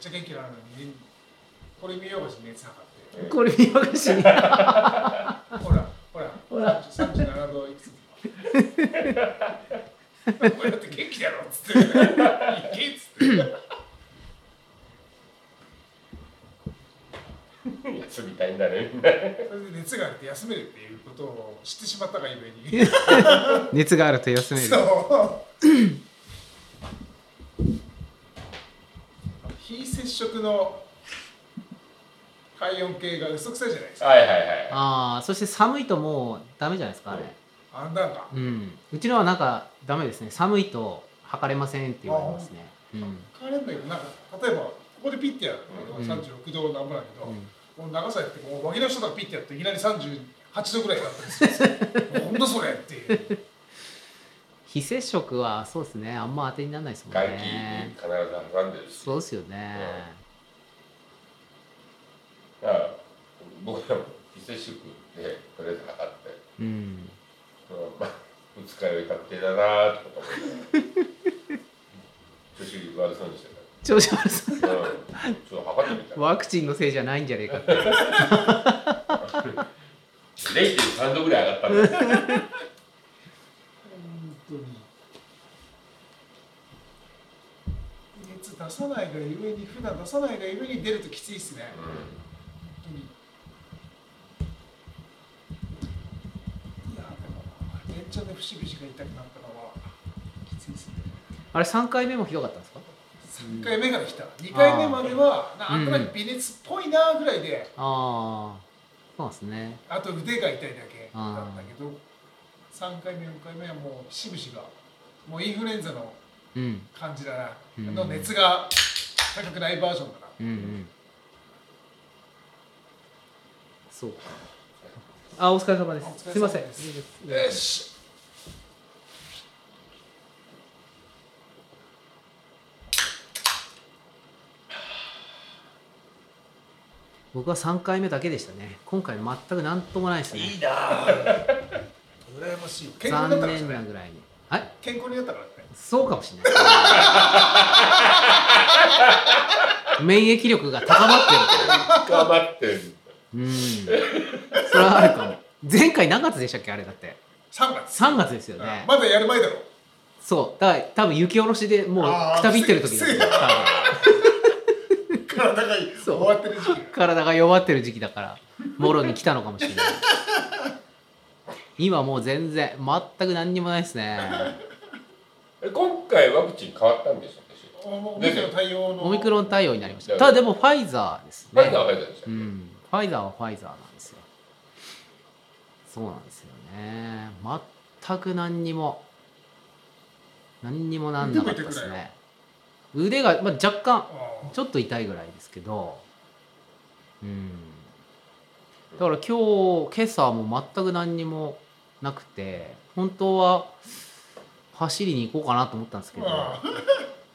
ちゃ元気なのにこれ見ようがし熱測って。これ見よがしにほらほら。ほら。37度いくつお前だって元気だろっつって「いけ」っつって。休みたいんだね。それで熱があって休めるっていうことを知ってしまったがゆえに。熱があると休める。そう非接触の体温計が嘘くさいじゃないですか。はいはいはい。ああそして寒いともうダメじゃないですかあれ。あんなんか。うん。うちのはなんかダメですね。寒いと測れませんって言われますね。うん。変われんだけどなんか例えばここでピッてやるとうん36度なんぼだけど、うん。この長さやってこう脇の下とかピッてやっていきなり38度ぐらいになったりするんですよ。ほんとそれって。いう非接触はそうですね。あんま当てにならないですもん外気にね必ず挟んでるし。そうですよねだから僕らも非接触でとりあえず測ってうん。うんまあ二日酔い確定だなとか思って調子悪そうにして調子悪そう。たうん。ちょっと測ってみたらワクチンのせいじゃないんじゃねえか。って0.3度ぐらい上がったんだよ本当に熱出さないがゆえに普段出さないがゆえに出るときついっすね。本当にいやでも連チャンで節々が痛くなったのはきついっすね。あれ3回目もひどかったんですか？3回目ができた2回目まではなんとなく微熱っぽいなぐらいで、ああそうですね。あと腕が痛いだけだったけど3回目4回目はもうしぶしがもうインフルエンザのうん。感じだな、うん。の熱が高くないバージョンだな。うんうんそうか。あお疲れ様です。す。すいません。よし僕は3回目だけでしたね。今回全く何ともないですね。いいなぁ羨ましい。よ健康残念なぐらいに。はい？健康になったからね。そうかもしれない。免疫力が高まってるから頑張ってるうん。それはあるかも。前回何月でしたっけ？あれだって。3月。3月ですよね。まだやる前だろ。そう。だから多分雪下ろしでもうくたびってる時だせよ体がそう。終わってる時期。体が弱ってる時期だからもろに来たのかもしれない。今もう全然全く何にもないですね。え今回ワクチン変わったんでしょオミクロン対応の。オミクロン対応になりました。ただでもファイザーですね。ファイザーはファイザーでしたうんファイザーはファイザーなんですよ。そうなんですよね。全く何にも何にもなんなかったですね。腕が、まあ、若干あちょっと痛いぐらいですけどうん。だから今日今朝も全く何にもなくて本当は走りに行こうかなと思ったんですけどあ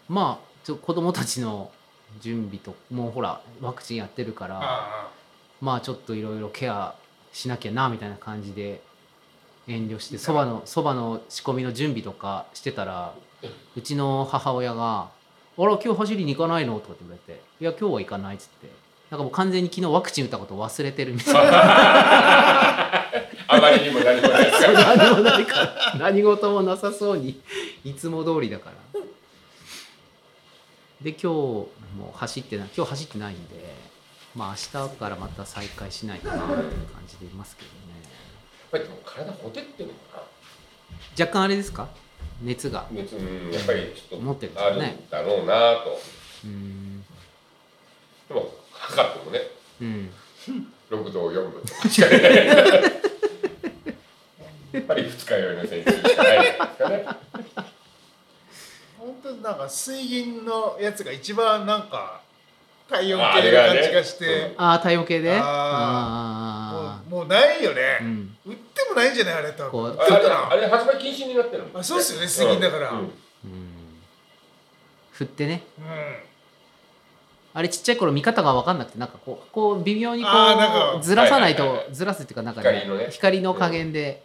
まあちょ子供たちの準備ともうほらワクチンやってるからあまあちょっといろいろケアしなきゃなみたいな感じで遠慮してそばのそばの仕込みの準備とかしてたらうちの母親が「あら今日走りに行かないの?」とかって言われて「いや今日は行かない」っつってなんかもう完全に昨日ワクチン打ったことを忘れてるみたいな。あまりにも何もないから何もないから。何事もなさそうにいつも通りだから。で今日も走ってない今日走ってないんでまあ明日からまた再開しないかなっていう感じでいますけどね。やっぱりでも体ほてってるのか若干あれですか？熱が。な熱うんやっぱりちょっ持ってるんでとあるすかね。んだろうなと。うーん。でも測ってもね。うん。6度4分。しか出ないやっぱり二日酔いの選手しかないですかね。本当になんか水銀のやつが一番なんか体温あ計な感じがして、ああ体温計で？ああもうもうないよね、うん。売ってもないんじゃないあれ多分あれあれ発売禁止になってるん。あそうっすよね水銀だから。うん。うん。振ってね。うん。あれちっちゃい頃見方が分かんなくてなんかこうこう微妙にこうずらさないとはいはいはいずらすっていうかなんか光のね。光の加減で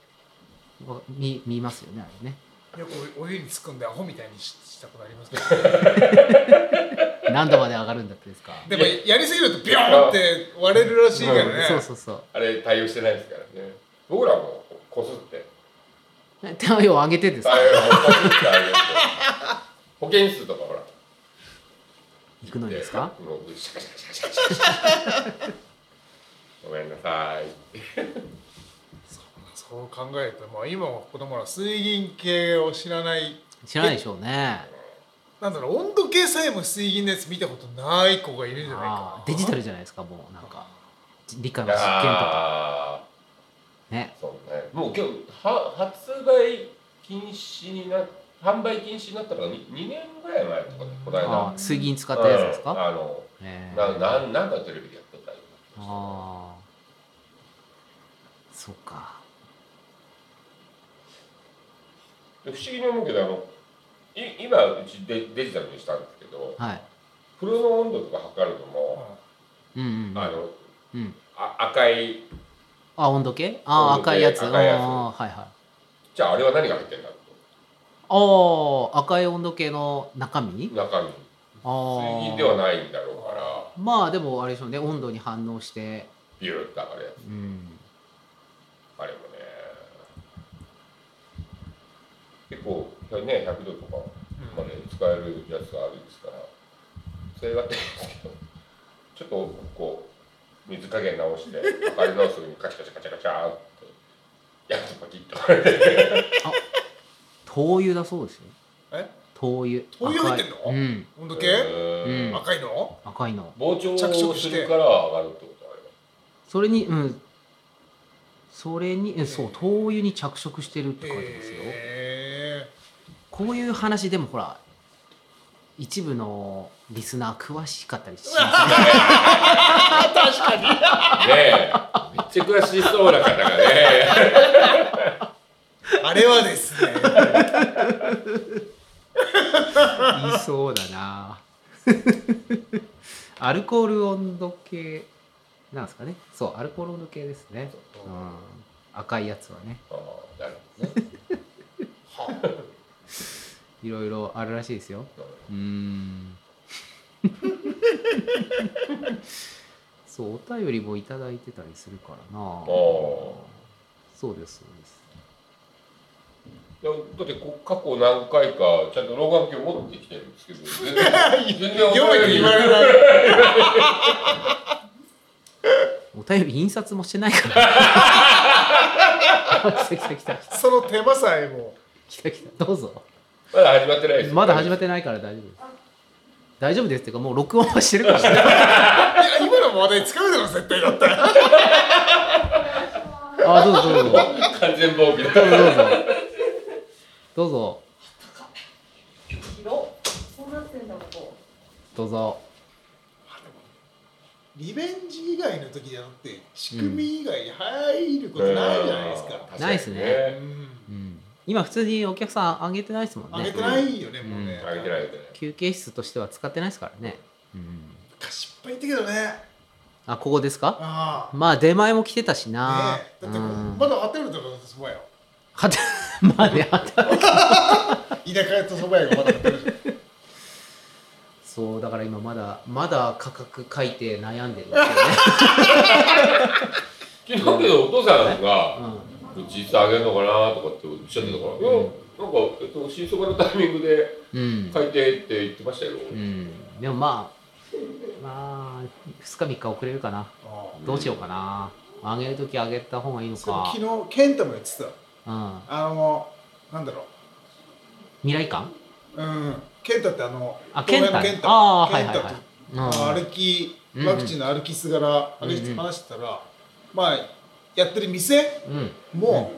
こう見見ますよねあれね。よくお湯に突っ込んでアホみたいにししたことありますけど、何度まで上がるんだってですか。でもや。りすぎるとビョーンって割れるらしいからね。そうそうそう。あれ対応してないですからね。僕らもこすって。ね手を上げてですか保健室とかほら。行くのにですか。ごめんなさいそう考えると、まあ、今は子供ら水銀系を知らない知らないでしょうねなんだろう温度計さえも水銀のやつ見たことない子がいるんじゃないかデジタルじゃないですかもうなんか。理科の実験とか。あねー。そうね。もう今日は発売禁止にな販売禁止になったのが 2, 2年ぐらい前とかでこの間。水銀使ったやつですうん。かあのねななんなんかテレビでやってた。よああそっか。で不思議に思うけどあのい今うちデデジタルにしたんですけどはい。風呂の温度とか測るのも、うんうんうん。あのうん。あ赤いあ温度計？あ赤いやつ。赤いやつ。はいはい。じゃああれは何が入ってんだと。ああ赤い温度計の中身？中身。水銀ではないんだろうから。まあでもあれでしょうね。温度に反応して。ビューって上がるやつ。うんあれもね結構ね100度とかまで使えるやつがあるんですからそれがあっていいんですけどちょっとこう水加減直して測り直す時にカチカチカチャカチャーってやるとパキッと割れて。灯油だそうですよ。え？灯油。灯油入ってんの？うん。温度計、うん。赤いの？赤いの。膨張着色して。するから上がるってことあればそれにうん。それにえそう灯油に着色してるって書いてますよ。へこういう話でもほら一部のリスナー詳しかったりしますね。ねえめっちゃ詳しそうな方がね。ーあれはですね。言いそうだな。アルコール温度計なんですかね。そうアルコール温度計ですね、うん、赤いやつはね。ああなるほどね いろいろあるらしいですよ。うーん。そうお便りもいただいてたりするからな。おそうですそうです。だってこ過去何回かちゃんと老眼鏡持ってきてるんですけど全然全然読めて言われない お便り印刷もしてないから。来 た来た来た来た。その手間さえも。来た来た。どうぞまだ始まってないですまだ始まってないから大丈夫です。大丈夫ですっていうかもう録音はしてるから今の話題つかめたの絶対だった。あどうぞどうぞ。どうぞ。完全防備だどうぞ。どうぞ。広っそうなってんだここどうぞリベンジ以外の時じゃなくて仕組み以外に入ることないじゃないですか、うん。ないっすね。うんうん今普通にお客さんあげてないですもんね。あげてないよね、もうね、あげてないあげてない休憩室としては使ってないですからね、うん、昔いっぱい言ったけどね。あここですか？あまあ出前も来てたしあな、ねえ。だってまだ貼ってるとこそば屋。はて まあねはて田舎とそば屋がまだ貼ってるしそうだから今まだまだ価格書いて悩んでるんですよね、昨日けどお父さんがううちいつあげるのかなとかっておっしゃってたから、いやなんか、えっと、新そばのタイミングで書いてって言ってましたよ、うん、でもまあまあ2日3日遅れるかな。あどうしようかな。あげる時あげた方がいいのか。昨日健太も言ってた。うん。あのなんだろ未来感ううん健太ってあのあ東映の健太あー健太はいはい。はい歩きうん。ワクチンの歩きすがら歩いてうんうん。話してたらまあやってる店？うん。も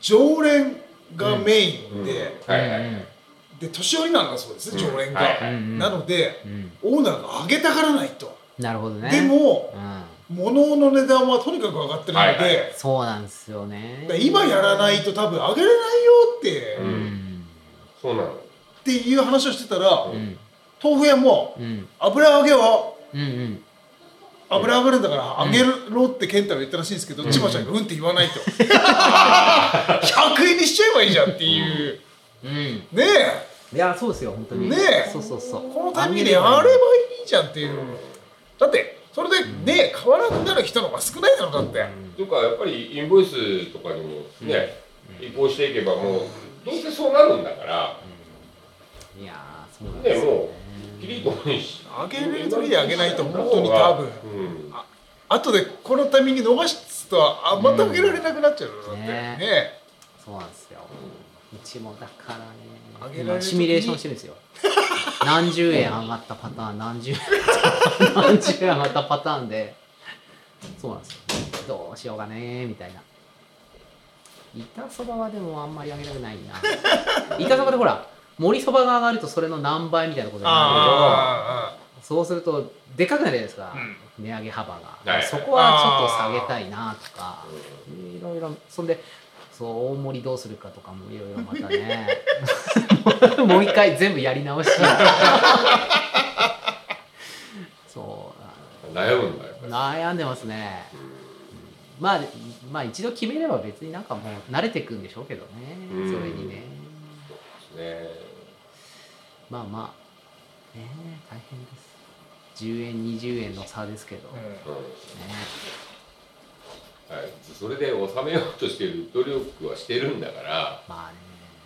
常連がメインうん。でで年寄りなんだそうですうん。常連が。なのでうん。オーナーが上げたがらないと。なるほどね。でもうん。物の値段はとにかく上がってるのでそうなんですよね。今やらないと多分上げれないよって。そうなの。っていう話をしてたら豆腐屋もうん。油揚げはうんうん油上がるんだから揚げろって健太が言ったらしいんですけど、千葉ちゃんがうんって言わないと。100円にしちゃえばいいじゃんっていう。うん。ねいやそうですよ本当に。ねえ。そうそうそう。えこのタイミングでやればいいじゃんっていう。だってそれでね買わなくなる人の方が少ないだろだって。とかやっぱりインボイスとかにもね、移行していけばもうどうせそうなるんだから、いやでもうキリと上げれる時に上げないと本当に多分。うん。後でこのタイミング逃すとあまた上げられなくなっちゃうのだって。ねねそうなんですよ。うちもだからね。今シミュレーションしてるんですよ。何十円上がったパターン何十円何十円上がったパターンで。そうなんですよ。どうしようかねみたいな。板そばはでもあんまり上げたくないな。板そばでほら盛りそばが上がるとそれの何倍みたいなことになるあけどそうするとでかくなるじゃないですか、うん。値上げ幅が、はい。そこはちょっと下げたいなとか。いろいろ。そんでそう大盛りどうするかとかもいろいろまたね。もう一回全部やり直し。そう。悩むんだよ悩んでますね。まあまあ一度決めれば別になんかもう慣れてくんでしょうけどね。うん。それにね。そうですねまあまあ。ね大変です。10円20円の差ですけど、ねうん。うんはい、それで収めようとしてる努力はしてるんだから、まあ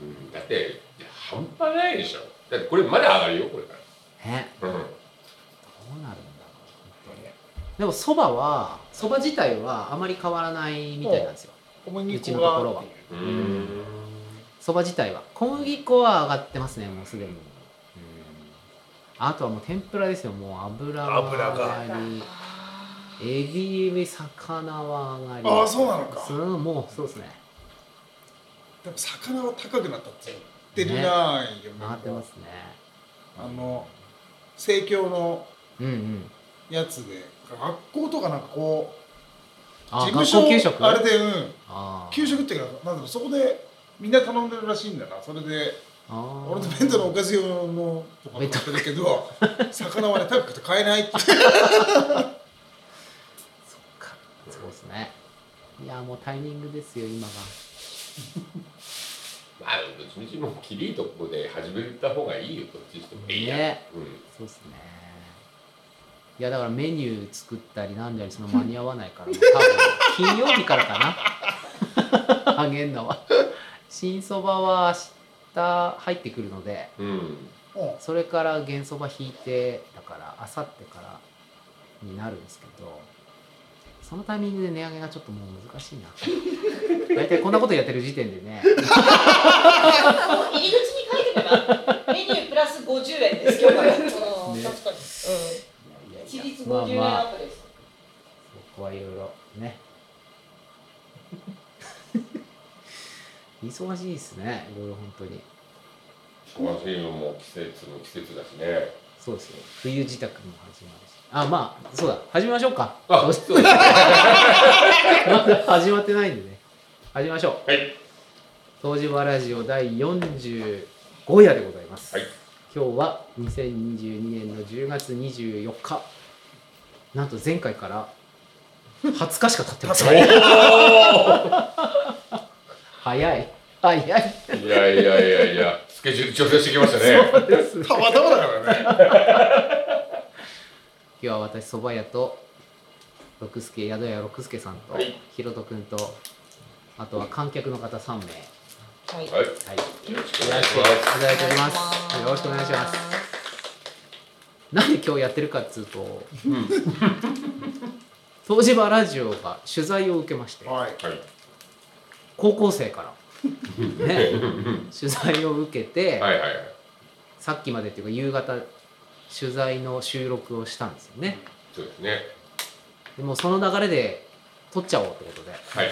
うん、だって半端ないでしょ。だってこれまだ上がるよこれかねね。ら、うん、どうなるんだろう本当に。でもそばはそば自体はあまり変わらないみたいなんですよ。小麦うち粉のところは。そば自体は。小麦粉は上がってますねもうすでに、うん、あとはもう天ぷらですよ。もう油が。油が。上がりエビ魚は上がり。ああそうなのか。うんもうそうですね。でも魚は高くなったって言ってるなーよ、上がってますね。あの生協のうんうん。やつで学校とかなんかこうあ事務所給食？あれでうん。給食っていうかなんだろうそこでみんな頼んでるらしいんだな。それで俺の弁当のおかず用のとか買ってるけど 魚はね高くて買えないって か。そうですね。いやもうタイミングですよ今が まあどっちみちもうキリとこで始めた方がいいよどっちにしても。いいや、ね。うんそうですね。いやだからメニュー作ったりなんだりその間に合わないから多分金曜日からかな。あげんのは。新そばは明日入ってくるのでうんうんそれから原そば引いてだからあさってからになるんですけどそのタイミングで値上げがちょっともう難しいな 大体こんなことやってる時点でね入り口に書いてからメニュープラス50円です今日から。うんね確かに。うん。いやい一律やいやまあ50円まあアップです。そこはいろいろね忙しいですねいろいろ本当に。忙しいのも季節の季節だしね。そうですよ。冬支度も始まるし。あまあそうだ。始めましょうか。あそうまだ 始まってないんでね。始めましょう。はい。東芝ラジオ第45夜でございます、はい。今日は2022年の10月24日。なんと前回から20日しか経ってません早い。早い。いやいやいやいやスケジュール調整してきましたね。そうですたまたまだからね。今日は私蕎麦屋と六助宿屋六助さんと、はい。ひろとくんとあとは観客の方3名。はい。はい。はい。よろしくお願いします。よろしくお願いします。なんで今日やってるかっつうとうん。東芝ラジオが取材を受けましてはいはい高校生から。ね。取材を受けて、はいはい。はいさっきまでっていうか夕方取材の収録をしたんですよね。そうですね。でもうその流れで撮っちゃおうってことで。はい。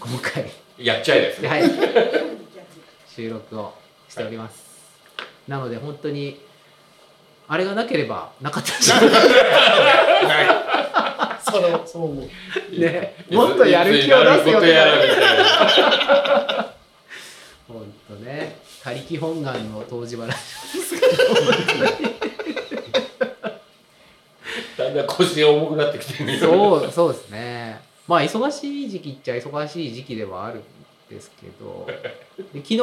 今回。やっちゃいですね。はい。収録をしております、なので本当にあれがなければなかったでしょうないそれそう思うねもっとやる気を出すよいつになることやら。みたいな本当ね。他力本願の東芝ラジオですけど本当にんだん腰が重くなってきてるそうそうですね。まあ忙しい時期っちゃ忙しい時期ではあるんですけどで昨日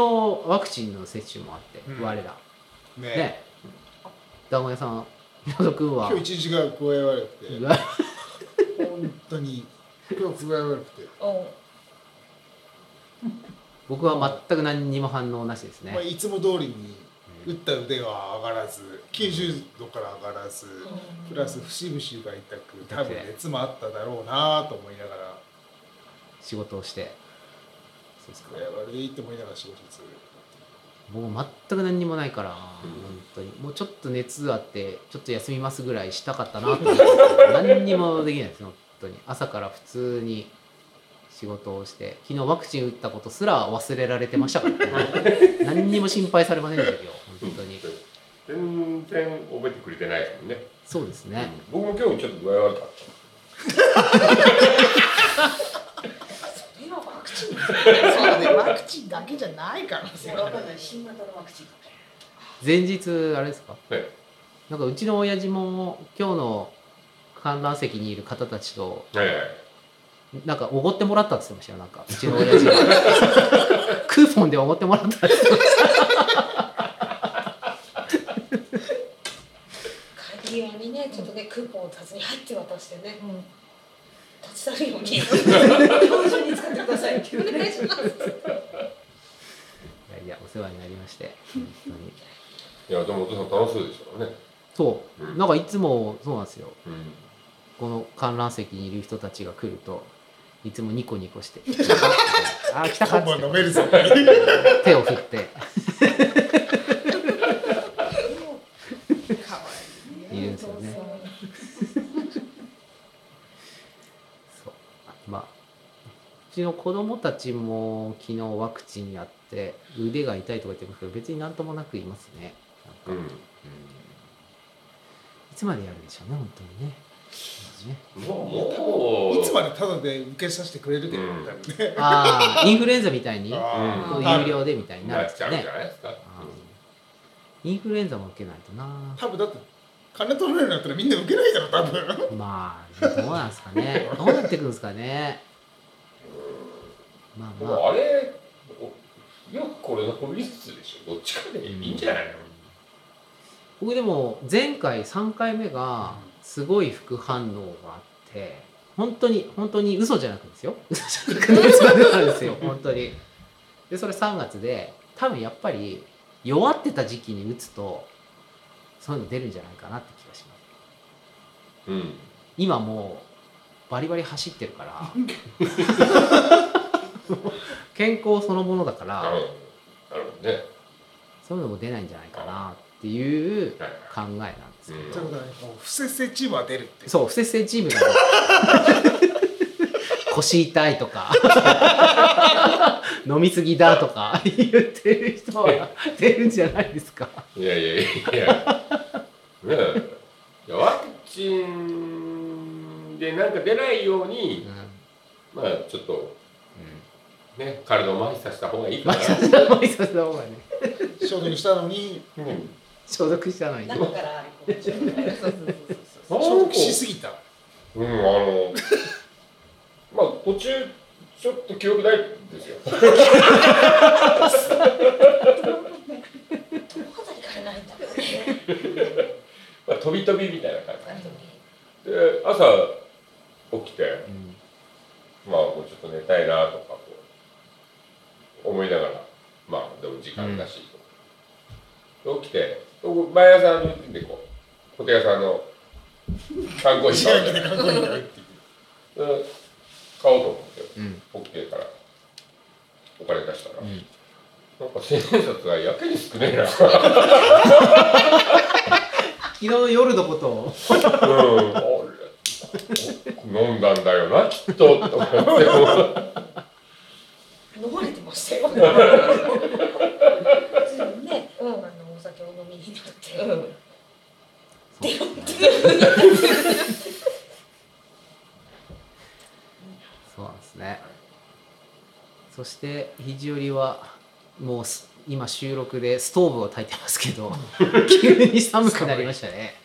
ワクチンの接種もあって、うん。我ら。ね。ね。団子屋さん宮戸君は。今日一時が具合悪くて 当に今日具合悪くて、僕は全く何にも反応なしですね、まあ、いつも通りに打った腕は上がらず90度から上がらずプラス節々が痛く多分熱もあっただろうなと思いながら。仕事をして。そうですか。悪いって思いながら仕事する僕全く何にもないから、本当に。もうちょっと熱あってちょっと休みますぐらいしたかったなと思って。何にもできないです。本当に朝から普通に仕事をして昨日ワクチン打ったことすら忘れられてましたから、ね、何にも心配されませんでしたよ本当に。全然覚えてくれてないですもんね、そうですね、僕も今日ちょっと具合悪かっそれはワクチンそうだね。ワクチンだけじゃないからね。わかんない新型のワクチン前日あれですか？たねなんかうちの親父も今日の観覧席にいる方たちとはいはい。なんかおごってもらったって言ってましたよなんか。うちの親父が。クーポンでおごってもらったって言ってました。帰り際にねちょっとねクーポンをタツに入って渡してね、立ち去るように。今日中に使ってくださいって。お願いします。いやいやお世話になりまして本当に。いやでもお父さん楽しそうでしょうね。そう。うん。なんかいつもそうなんですよ。うんこの観覧席にいる人たちが来るといつもニコニコして「あー来たか」っつって今晩飲めるぞ手を振って。いいるんですよね。そう。まあうちの子供たちも昨日ワクチンやって腕が痛いとか言ってますけど別になんともなくいますね。なんか、うん。いつまでやるでしょうね本当にねね。もうもう。いつまでタダで受けさせてくれるけど、うん。多分ね。ああインフルエンザみたいに有料でみたいになるんですかねインフルエンザも受けないとな。多分だって金取れるようになったらみんな受けないだろ多分。まあどうなんですかね。どうなってくんですかね。まあでまあ。もあれおよくこれ残りつつでしょどっちかでいいんじゃないの？僕でも前回3回目がすごい副反応があって本当に本当に嘘じゃなくですよ。嘘じゃなく熱が出たんですよ本当に。でそれ3月で多分やっぱり弱ってた時期に打つとそういうの出るんじゃないかなって気がします。うん。今もうバリバリ走ってるから 健康そのものだからなるほどね。そういうのも出ないんじゃないかなっていうはい考えなんですけど、うんということはねもう不摂生チームは出るって。そう不摂生チームが。腰痛いとか。飲みすぎだとか。言ってる人は出るんじゃないですか。いやいやいやねえ。いやワクチンでなんか出ないようにまあちょっとね体を麻痺させた方がいいかな。まあさせた方がね消毒したのにうん消毒したのに中からこうそうそうそうそう消毒しすぎた。うんあのまあ途中ちょっと記憶ないんですよ。どの辺りからないんだろうね。まあ飛び飛びみたいな感本じ。で朝起きてうん。まあもうちょっと寝たいなとかこう思いながらまあでも時間だし起きて僕毎朝のルーティンでこう小手屋さんの観光自費買う販機で観光に入ってい買おうと思ってうん。起きてからお金出したら、うん。なんか千円札がやけに少ねえな。昨日の夜のことを。うん、あれ飲んだんだよなきっと。と思って飲まれてましたよ。ね、うん、あのお酒を飲みになって、うん、そうなんですね。そして肘折はもうす今収録でストーブを焚いてますけど 急に寒くなりましたね。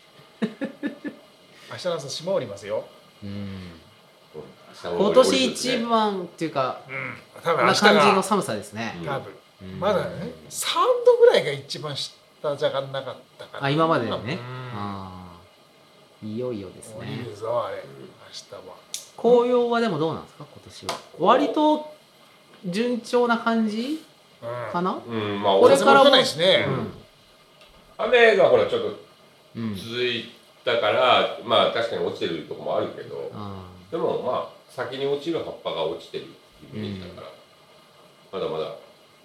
明日の朝島降りますよ。うん。今今年一番っていうかうん。多分こんな明日が感じの寒さですね、多分。うん。まだね3度ぐらいが一番下じゃがなかったからあ今まででね。うん。ああいよいよですね。るぞあれ。明日は。紅葉はでもどうなんですか？今年は。割と順調な感じうん。かな？うんまあこれからも。ないしね。雨がほらちょっとうん。続いたからまあ確かに落ちてるとこもあるけどあでもまあ先に落ちる葉っぱが落ちてるっていうイメージだから、まだまだ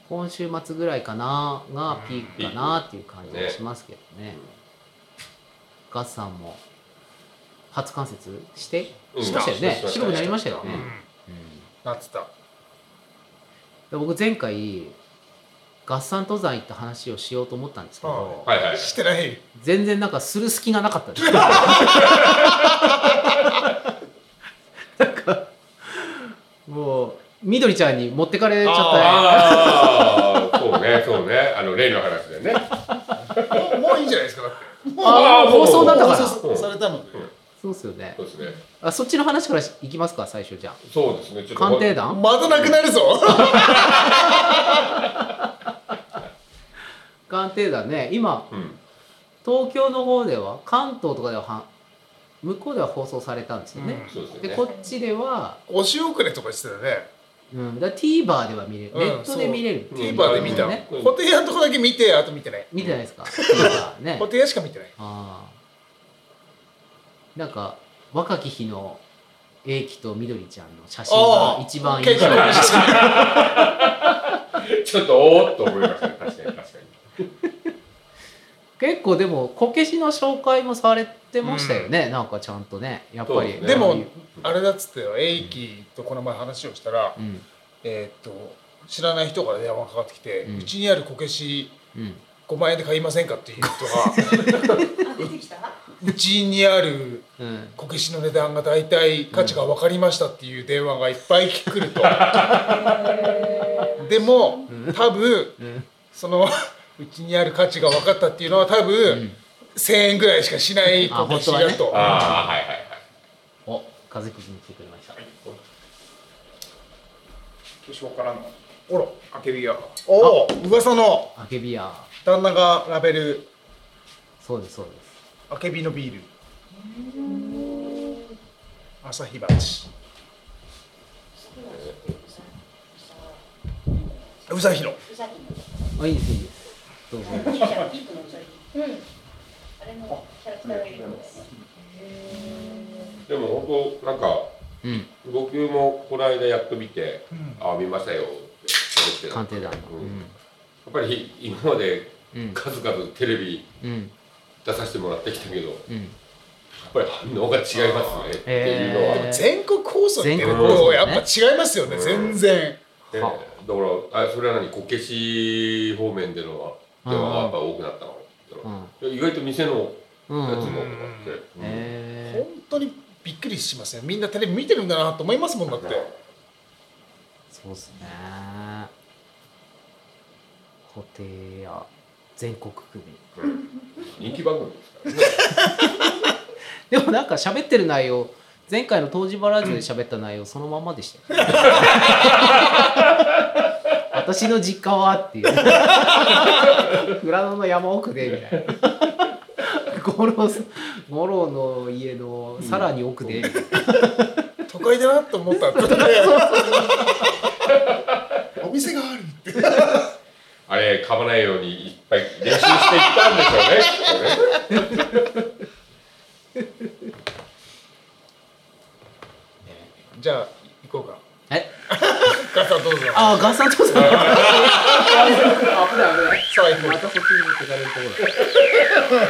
今週末ぐらいかながピークかなっていう感じがしますけどね。ガッサンも初冠雪して？うん。しましたよね。白くなりましたよね、うん。うん。なってた。で僕前回合算登山行った話をしようと思ったんですけど、はいはい。してない。全然なんかする隙がなかったです なんかもうみどりちゃんに持ってかれちゃったああそうねそうね。あの例の話でね。もうもういいんじゃないですか。だってもうあー放送だったから。放送されたので。そうっすよね。そうですね。あそっちの話からいきますか最初じゃそうですね。ちょっとあ鑑定団？またなくなるぞ。鑑定団ね今うん。東京の方では関東とかではは向こうでは放送されたんですよね、そうですよね。でこっちでは、押し遅れとかしてたよねうん、だ TVer では見れる、うんネットで見れる。TVer で見た。ねうん。ホテイヤのとこだけ見てあと見てない。見てないですか？テイヤしか見てない。ああなんか若き日の英樹とみどりちゃんの写真が一番印象。的結構ちょっとおーっと思いましたね。確かに確かに。結構でもこけしの紹介もされてましたよね、なんかちゃんとねやっぱり。ね。でもあれだっつってよエイキとこの前話をしたらうん。えーっと知らない人から電話がかかってきてうん。うちにあるこけしうん。5万円で買いませんかっていう人が うちにあるうん。こけしの値段が大体価値が分かりましたっていう電話がいっぱい来ると。でも多分うん。その うちにある価値が分かったっていうのは多分1000円ぐらいしかしないこけしだあとああはいはいはい。お風くじに来てくれました。年わからんのおらあけびやおお噂のあけびや旦那がラベルそうですそうですあけびのビール朝日鉢うさひのあい。い。ですい。い。ですどうぞうんあれのキャラクターがいるんですでも本当なんかうん。僕もこの間やっと見てうん「あ見ましたよ」って喋ってた鑑定団の。うん。やっぱり今までうん。数々テレビうん。出させてもらってきたけどやうん。っぱり反応が違いますね。っていうのは、へー全国放送って全国放送ね。やっぱ違いますよね、うん。全然。でだはからあそれは何こけし方面での電話がやっぱ多くなったの？うん。意外と店のうやつもんうん。とかって、うん。へ本当にびっくりしますよ。みんなテレビ見てるんだなと思いますもんだって。そうっすね。布袋や全国区民。人気番組ですからね。でもなんか喋ってる内容前回の東芝ラジオで喋った内容そのまんまでしたよ、私の実家はっていう。富良野の山奥でみたいな。五郎さん五郎の家のさらに奥で。みたいな都会だなと思ったお店があるって。あれ噛まないようにいっぱい練習していったんでしょうねね。じゃあ行こうかえガサどうぞああガサトさん危ない危ない。さあ行こうまたそっちに持ってかれるところだ